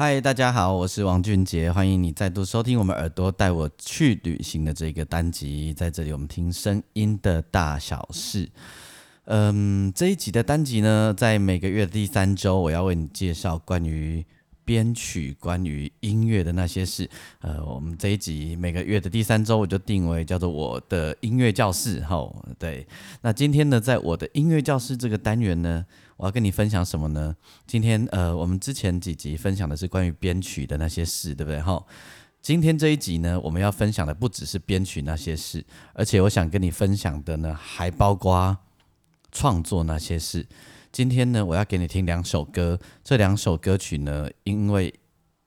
嗨，大家好，我是王俊杰，欢迎你再度收听我们耳朵带我去旅行的这个单集。在这里，我们听声音的大小事。嗯，这一集的单集呢，在每个月的第三周，我要为你介绍关于。编曲关于音乐的那些事，呃，我们这一集每个月的第三周，我就定为叫做我的音乐教室。吼，对，那今天呢，在我的音乐教室这个单元呢，我要跟你分享什么呢？今天，呃，我们之前几集分享的是关于编曲的那些事，对不对？吼，今天这一集呢，我们要分享的不只是编曲那些事，而且我想跟你分享的呢，还包括创作那些事。今天呢，我要给你听两首歌。这两首歌曲呢，因为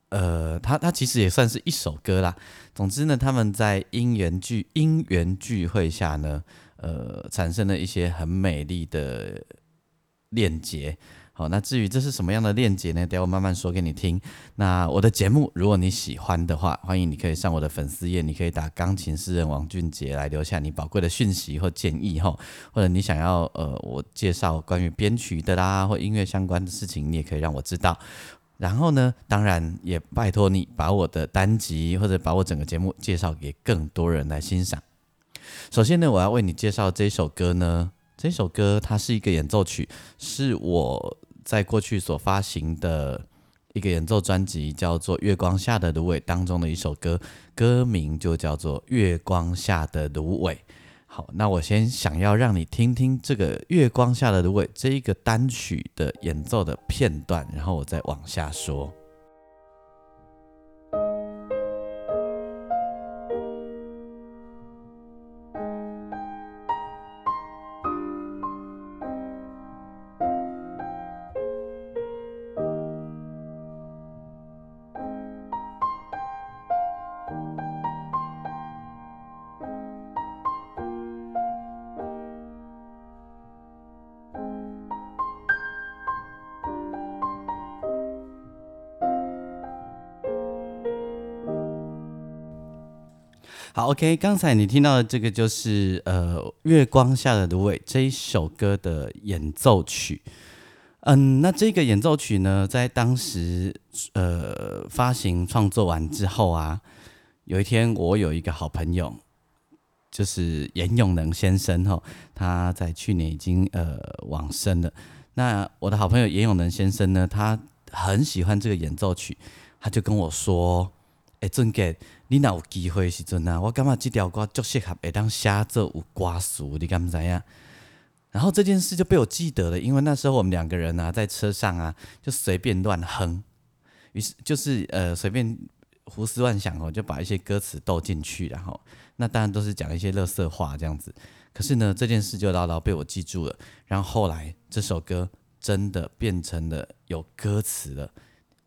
呃，它它其实也算是一首歌啦。总之呢，他们在因缘聚因缘聚会下呢，呃，产生了一些很美丽的链接。好，那至于这是什么样的链接呢？等我慢慢说给你听。那我的节目，如果你喜欢的话，欢迎你可以上我的粉丝页，你可以打钢琴诗人王俊杰来留下你宝贵的讯息或建议哈，或者你想要呃我介绍关于编曲的啦或音乐相关的事情，你也可以让我知道。然后呢，当然也拜托你把我的单集或者把我整个节目介绍给更多人来欣赏。首先呢，我要为你介绍这首歌呢，这首歌它是一个演奏曲，是我。在过去所发行的一个演奏专辑叫做《月光下的芦苇》当中的一首歌，歌名就叫做《月光下的芦苇》。好，那我先想要让你听听这个《月光下的芦苇》这一个单曲的演奏的片段，然后我再往下说。好，OK，刚才你听到的这个就是呃《月光下的芦苇》这一首歌的演奏曲。嗯，那这个演奏曲呢，在当时呃发行创作完之后啊，有一天我有一个好朋友，就是严永能先生哈，他在去年已经呃往生了。那我的好朋友严永能先生呢，他很喜欢这个演奏曲，他就跟我说。哎，俊杰，你若有机会时阵啊，我感觉这条歌足适合会当写作有歌词，你敢知影？然后这件事就被我记得了，因为那时候我们两个人啊，在车上啊，就随便乱哼，于是就是呃随便胡思乱想哦，就把一些歌词斗进去，然后那当然都是讲一些乐色话这样子。可是呢，这件事就牢牢被我记住了。然后后来这首歌真的变成了有歌词了。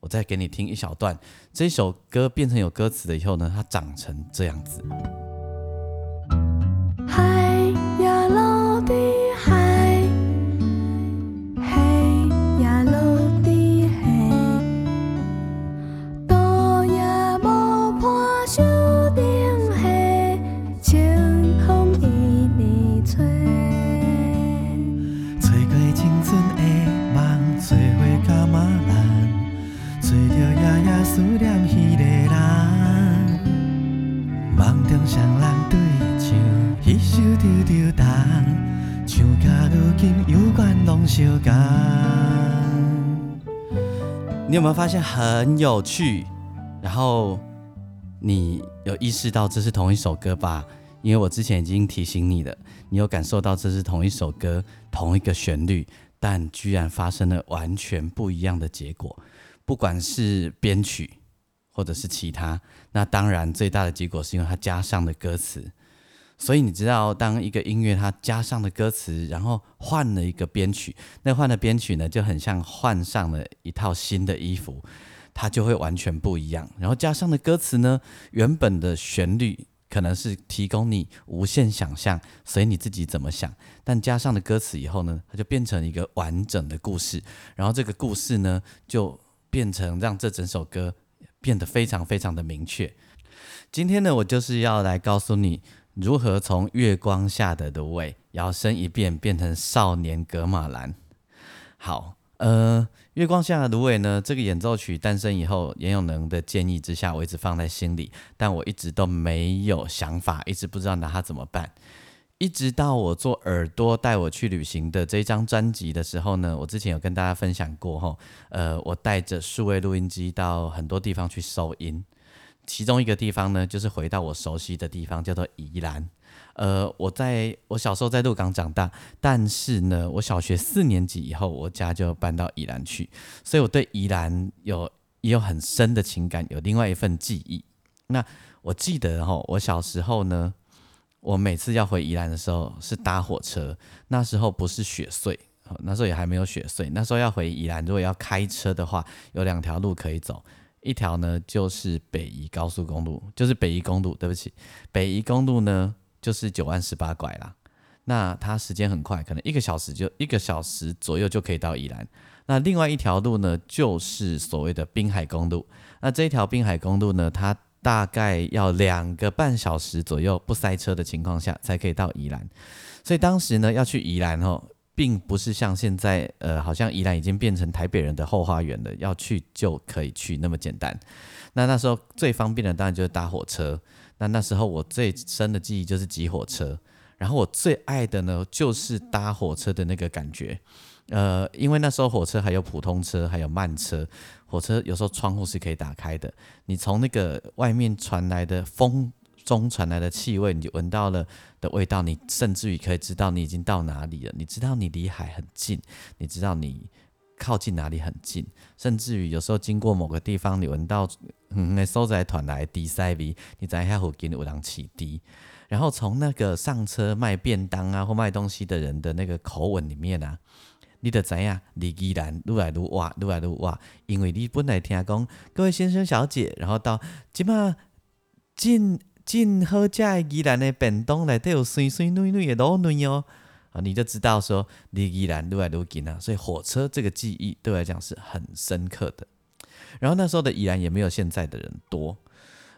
我再给你听一小段，这首歌变成有歌词了以后呢，它长成这样子。没有发现很有趣？然后你有意识到这是同一首歌吧？因为我之前已经提醒你了，你有感受到这是同一首歌、同一个旋律，但居然发生了完全不一样的结果。不管是编曲或者是其他，那当然最大的结果是因为它加上的歌词。所以你知道，当一个音乐它加上了歌词，然后换了一个编曲，那换的编曲呢，就很像换上了一套新的衣服，它就会完全不一样。然后加上的歌词呢，原本的旋律可能是提供你无限想象，随你自己怎么想。但加上了歌词以后呢，它就变成一个完整的故事。然后这个故事呢，就变成让这整首歌变得非常非常的明确。今天呢，我就是要来告诉你。如何从月光下的芦苇摇身一变变成少年格马兰？好，呃，月光下的芦苇呢？这个演奏曲诞生以后，严永能的建议之下，我一直放在心里，但我一直都没有想法，一直不知道拿它怎么办。一直到我做耳朵带我去旅行的这张专辑的时候呢，我之前有跟大家分享过哈，呃，我带着数位录音机到很多地方去收音。其中一个地方呢，就是回到我熟悉的地方，叫做宜兰。呃，我在我小时候在鹿港长大，但是呢，我小学四年级以后，我家就搬到宜兰去，所以我对宜兰有也有很深的情感，有另外一份记忆。那我记得哈，我小时候呢，我每次要回宜兰的时候是搭火车，那时候不是雪隧，那时候也还没有雪隧，那时候要回宜兰，如果要开车的话，有两条路可以走。一条呢就是北宜高速公路，就是北宜公路。对不起，北宜公路呢就是九弯十八拐啦。那它时间很快，可能一个小时就一个小时左右就可以到宜兰。那另外一条路呢，就是所谓的滨海公路。那这一条滨海公路呢，它大概要两个半小时左右不塞车的情况下才可以到宜兰。所以当时呢要去宜兰哦。并不是像现在，呃，好像宜兰已经变成台北人的后花园了，要去就可以去那么简单。那那时候最方便的当然就是搭火车。那那时候我最深的记忆就是挤火车，然后我最爱的呢就是搭火车的那个感觉。呃，因为那时候火车还有普通车，还有慢车。火车有时候窗户是可以打开的，你从那个外面传来的风。中传来的气味，你闻到了的味道，你甚至于可以知道你已经到哪里了。你知道你离海很近，你知道你靠近哪里很近，甚至于有时候经过某个地方，你闻到嗯那收在团来滴塞鼻，你在下附近有人起滴。然后从那个上车卖便当啊或卖东西的人的那个口吻里面啊，你的怎样？你依然愈来愈哇，愈来愈哇，因为你本来听讲各位先生小姐，然后到起码进。进好食的宜兰的便当内底有酸酸嫩嫩的卤嫩哦，啊，你就知道说离宜兰愈来愈近啊，所以火车这个记忆对我来讲是很深刻的。然后那时候的宜兰也没有现在的人多，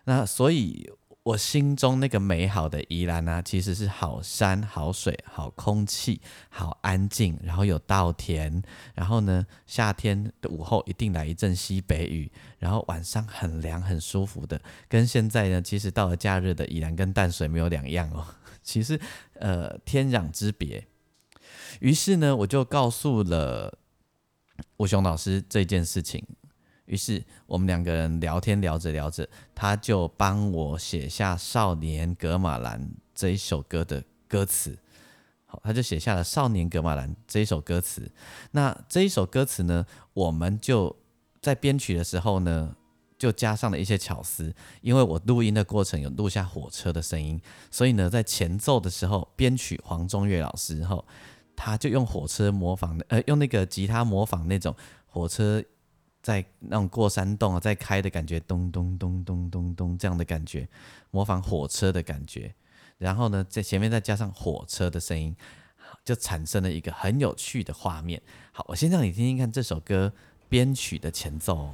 那所以。我心中那个美好的宜兰啊，其实是好山好水好空气好安静，然后有稻田，然后呢夏天的午后一定来一阵西北雨，然后晚上很凉很舒服的，跟现在呢其实到了假日的宜兰跟淡水没有两样哦，其实呃天壤之别。于是呢我就告诉了吴雄老师这件事情。于是我们两个人聊天聊着聊着，他就帮我写下《少年格马兰》这一首歌的歌词。好，他就写下了《少年格马兰》这一首歌词。那这一首歌词呢，我们就在编曲的时候呢，就加上了一些巧思。因为我录音的过程有录下火车的声音，所以呢，在前奏的时候，编曲黄中岳老师后，他就用火车模仿，呃，用那个吉他模仿那种火车。在那种过山洞啊，在开的感觉，咚咚咚咚咚咚这样的感觉，模仿火车的感觉。然后呢，在前面再加上火车的声音，就产生了一个很有趣的画面。好，我先让你听听看这首歌编曲的前奏。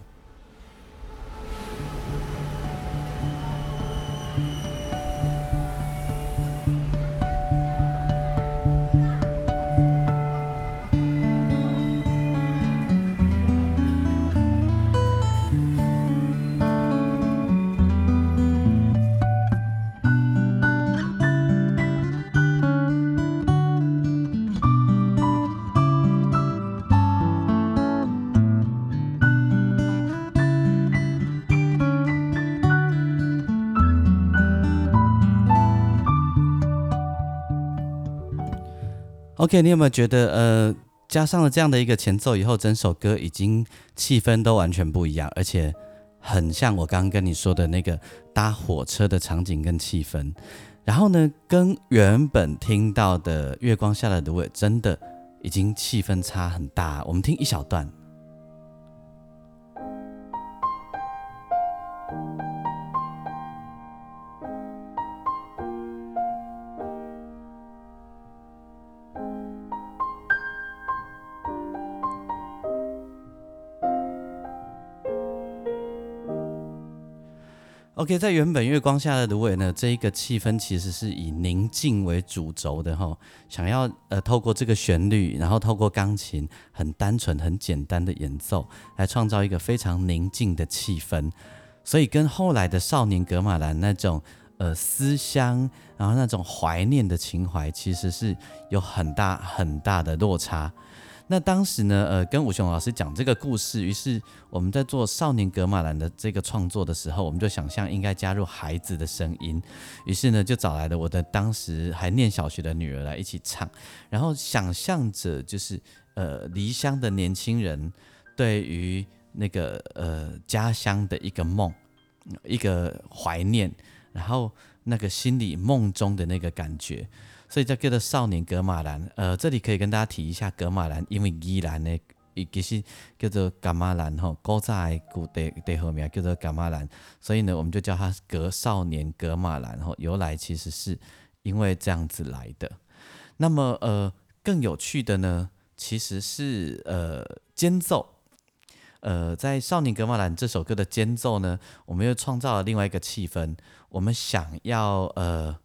你有没有觉得，呃，加上了这样的一个前奏以后，整首歌已经气氛都完全不一样，而且很像我刚刚跟你说的那个搭火车的场景跟气氛。然后呢，跟原本听到的《月光下的芦苇》真的已经气氛差很大。我们听一小段。OK，在原本月光下的芦苇呢，这一个气氛其实是以宁静为主轴的哈，想要呃透过这个旋律，然后透过钢琴很单纯、很简单的演奏，来创造一个非常宁静的气氛，所以跟后来的少年格马兰那种呃思乡，然后那种怀念的情怀，其实是有很大很大的落差。那当时呢，呃，跟武雄老师讲这个故事，于是我们在做《少年格马兰》的这个创作的时候，我们就想象应该加入孩子的声音，于是呢，就找来了我的当时还念小学的女儿来一起唱，然后想象着就是呃离乡的年轻人对于那个呃家乡的一个梦，一个怀念，然后那个心里梦中的那个感觉。所以叫叫做少年格马兰，呃，这里可以跟大家提一下格马兰，因为伊兰呢，其实叫做格马兰吼，古在古地地后面叫做格马兰，所以呢，我们就叫它格少年格马兰吼，由来其实是因为这样子来的。那么，呃，更有趣的呢，其实是呃间奏，呃，在少年格马兰这首歌的间奏呢，我们又创造了另外一个气氛，我们想要呃。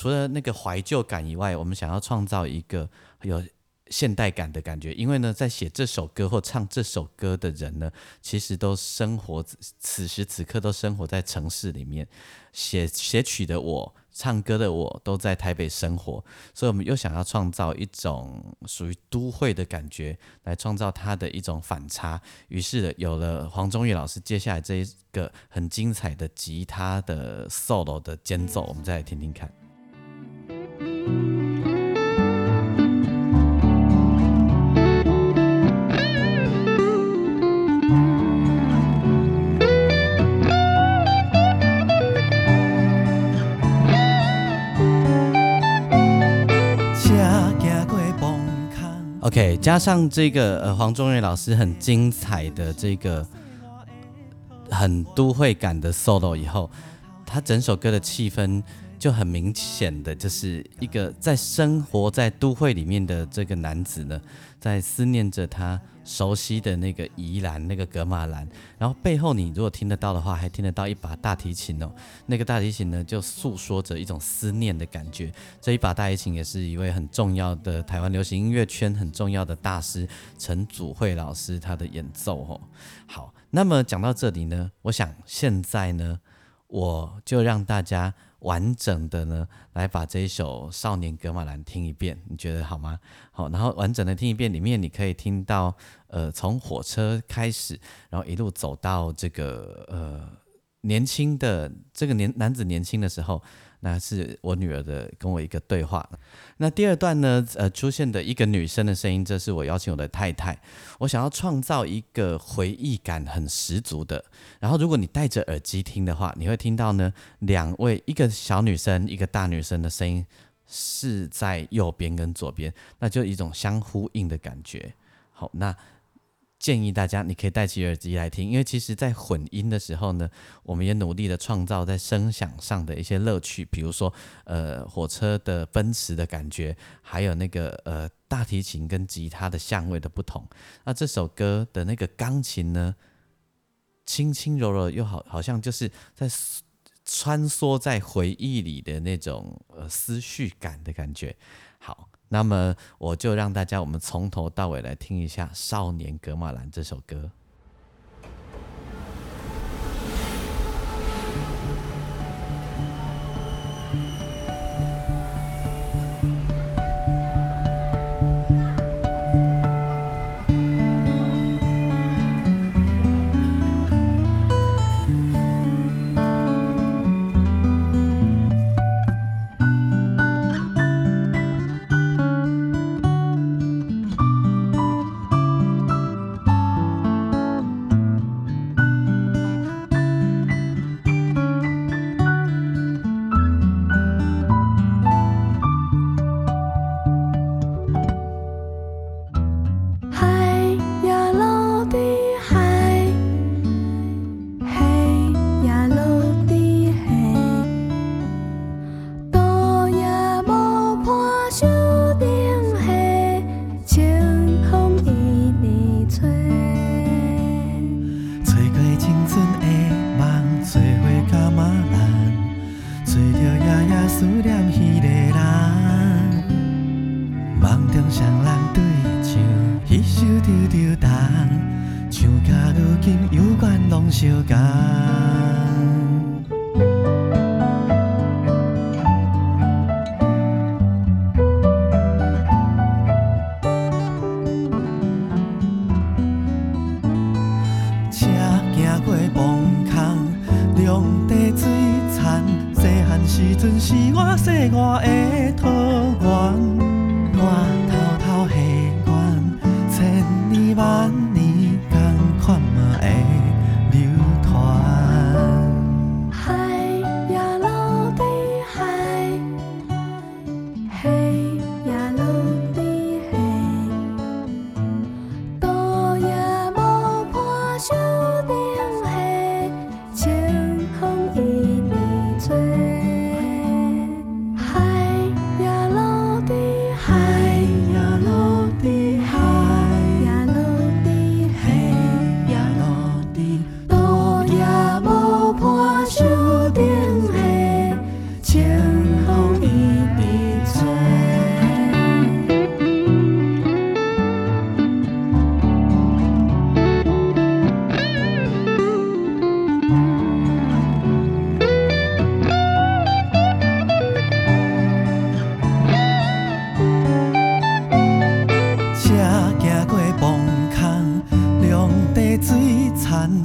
除了那个怀旧感以外，我们想要创造一个有现代感的感觉。因为呢，在写这首歌或唱这首歌的人呢，其实都生活此时此刻都生活在城市里面。写写曲的我，唱歌的我，都在台北生活，所以我们又想要创造一种属于都会的感觉，来创造它的一种反差。于是有了黄宗岳老师接下来这一个很精彩的吉他的 solo 的间奏，我们再来听听看。OK，加上这个呃黄宗岳老师很精彩的这个很都会感的 solo 以后，他整首歌的气氛。就很明显的，就是一个在生活在都会里面的这个男子呢，在思念着他熟悉的那个宜兰那个格马兰，然后背后你如果听得到的话，还听得到一把大提琴哦，那个大提琴呢就诉说着一种思念的感觉。这一把大提琴也是一位很重要的台湾流行音乐圈很重要的大师陈祖慧老师他的演奏哦。好，那么讲到这里呢，我想现在呢，我就让大家。完整的呢，来把这一首《少年格马兰》听一遍，你觉得好吗？好，然后完整的听一遍，里面你可以听到，呃，从火车开始，然后一路走到这个呃年轻的这个年男子年轻的时候。那是我女儿的跟我一个对话。那第二段呢？呃，出现的一个女生的声音，这是我邀请我的太太。我想要创造一个回忆感很十足的。然后，如果你戴着耳机听的话，你会听到呢两位，一个小女生，一个大女生的声音是在右边跟左边，那就一种相呼应的感觉。好，那。建议大家，你可以戴起耳机来听，因为其实，在混音的时候呢，我们也努力的创造在声响上的一些乐趣，比如说，呃，火车的奔驰的感觉，还有那个呃大提琴跟吉他的相位的不同。那这首歌的那个钢琴呢，轻轻柔柔又好，好像就是在穿梭在回忆里的那种呃思绪感的感觉。那么我就让大家，我们从头到尾来听一下《少年格马兰》这首歌。time.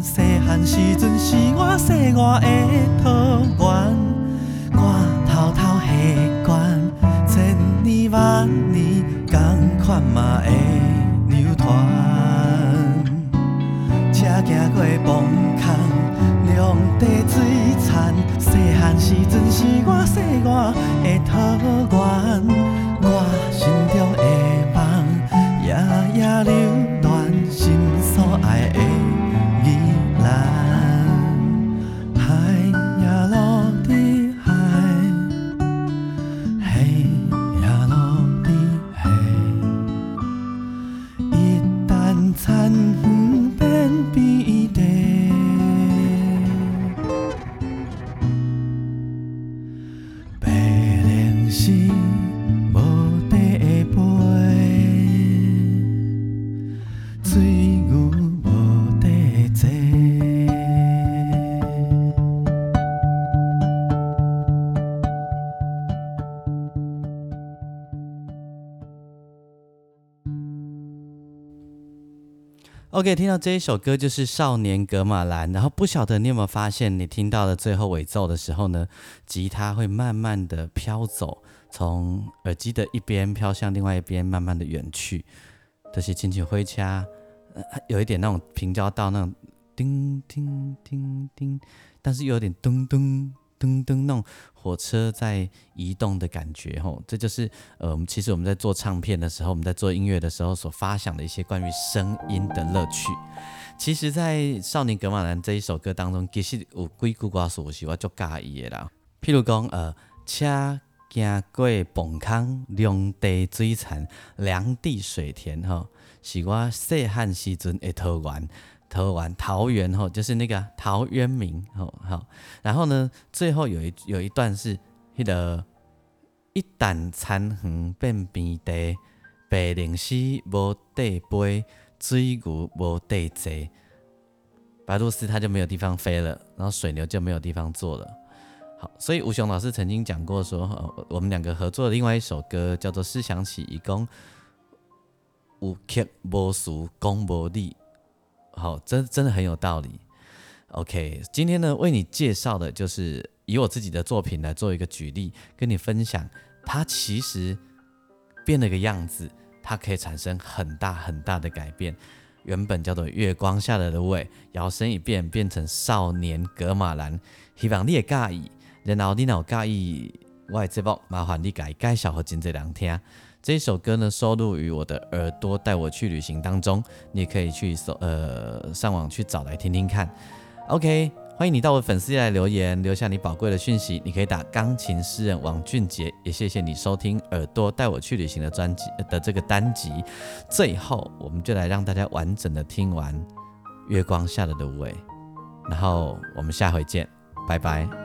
细汉时阵是我世外的桃源，我偷偷习惯，千年万年，同款嘛会流传。车行过崩坑，两地水田，细汉时阵是我世外的桃。OK，听到这一首歌就是《少年格马兰》，然后不晓得你有没有发现，你听到了最后尾奏的时候呢，吉他会慢慢的飘走，从耳机的一边飘向另外一边，慢慢的远去。这些轻轻挥掐，呃有一点那种平交道那种叮叮叮叮，但是又有点咚咚。噔噔，那种火车在移动的感觉，吼，这就是呃，我们其实我们在做唱片的时候，我们在做音乐的时候所发想的一些关于声音的乐趣。其实，在《少年格马兰》这一首歌当中，其实有几句歌词我是我足介意的啦。譬如讲，呃，车行过崩坑，凉地水残，凉地水田，吼，是我细汉时阵的桃源。桃园，桃园吼，就是那个陶渊明吼好，然后呢，最后有一有一段是那个一旦残垣变边地，白灵溪无地飞，水牛无地坐，白鹭鸶它就没有地方飞了，然后水牛就没有地方坐了。好，所以吴雄老师曾经讲过说，我们两个合作的另外一首歌叫做《思想起义工》，有曲无词，讲无理。好，真真的很有道理。OK，今天呢，为你介绍的就是以我自己的作品来做一个举例，跟你分享，它其实变了个样子，它可以产生很大很大的改变。原本叫做月光下的芦苇，摇身一变变成少年格马兰，希望你也介意。然后你若介意我的节目，麻烦你改介绍和真这两听。这首歌呢，收录于我的《耳朵带我去旅行》当中，你也可以去搜呃上网去找来听听看。OK，欢迎你到我粉丝页来留言，留下你宝贵的讯息。你可以打钢琴诗人王俊杰，也谢谢你收听《耳朵带我去旅行》的专辑的这个单集。最后，我们就来让大家完整的听完《月光下的芦苇》。然后我们下回见，拜拜。